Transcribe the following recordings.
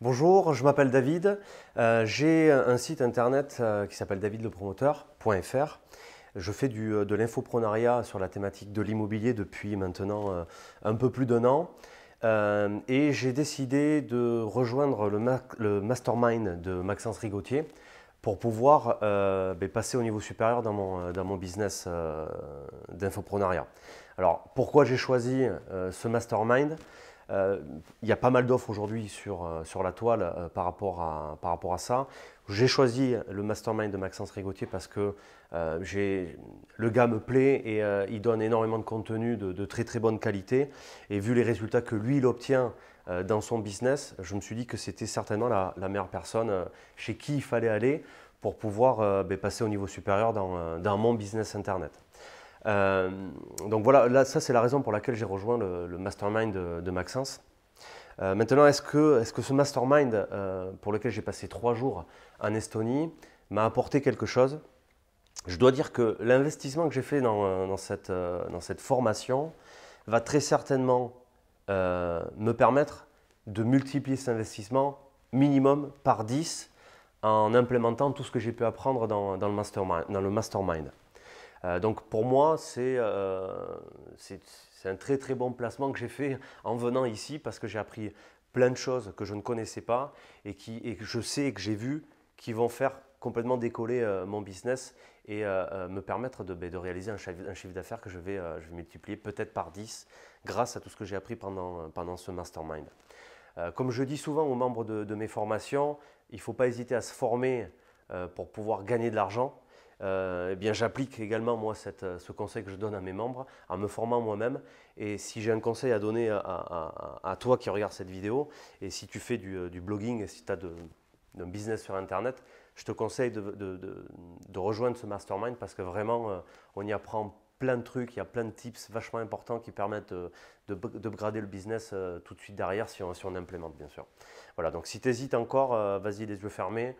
Bonjour, je m'appelle David. Euh, j'ai un site internet euh, qui s'appelle davidlepromoteur.fr. Je fais euh, de l'infoprenariat sur la thématique de l'immobilier depuis maintenant un peu plus d'un an. et j'ai décidé de rejoindre le, mastermind de Maxence Rigotier pour pouvoir ben, passer au niveau supérieur dans mon, business d'infoprenariat. Alors pourquoi j'ai choisi ce mastermind? Il y a pas mal d'offres aujourd'hui sur, euh, sur la toile euh, par, rapport à, par rapport à ça. J'ai choisi le mastermind de Maxence Rigotier parce que le gars me plaît et il donne énormément de contenu de, très très bonne qualité. Et vu les résultats que lui il obtient dans son business, je me suis dit que c'était certainement la, meilleure personne chez qui il fallait aller pour pouvoir ben, passer au niveau supérieur dans, dans mon business internet. Euh, donc voilà, là, ça c'est la raison pour laquelle j'ai rejoint le, mastermind de, Maxence. Euh, maintenant, est-ce que, ce mastermind euh, pour lequel j'ai passé trois jours en Estonie m'a apporté quelque chose? Je dois dire que l'investissement que j'ai fait dans, cette, formation va très certainement me permettre de multiplier cet investissement minimum par 10 en implémentant tout ce que j'ai pu apprendre dans le mastermind. Euh, donc pour moi, euh, c'est un très très bon placement que j'ai fait en venant ici parce que j'ai appris plein de choses que je ne connaissais pas et, et que je sais et que j'ai vu qui vont faire complètement décoller euh, mon business et me permettre de, ben, de, réaliser un chiffre, d'affaires que je vais, je vais multiplier peut-être par 10 grâce à tout ce que j'ai appris pendant, pendant ce mastermind. comme je dis souvent aux membres de, de mes formations, il ne faut pas hésiter à se former pour pouvoir gagner de l'argent. Euh, eh bien, j'applique également moi euh, ce conseil que je donne à mes membres en me formant moi-même. Et si j'ai un conseil à donner à, toi qui regarde cette vidéo, et si tu fais du, euh, blogging, et si tu as un business sur Internet, je te conseille de, rejoindre ce mastermind parce que vraiment, on y apprend plein de trucs, il y a plein de tips vachement importants qui permettent de, grader le business tout de suite derrière si on, si implémente, bien sûr. Voilà, donc si tu hésites encore, vas-y les yeux fermés.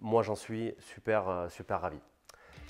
Moi, j'en suis super, super ravi.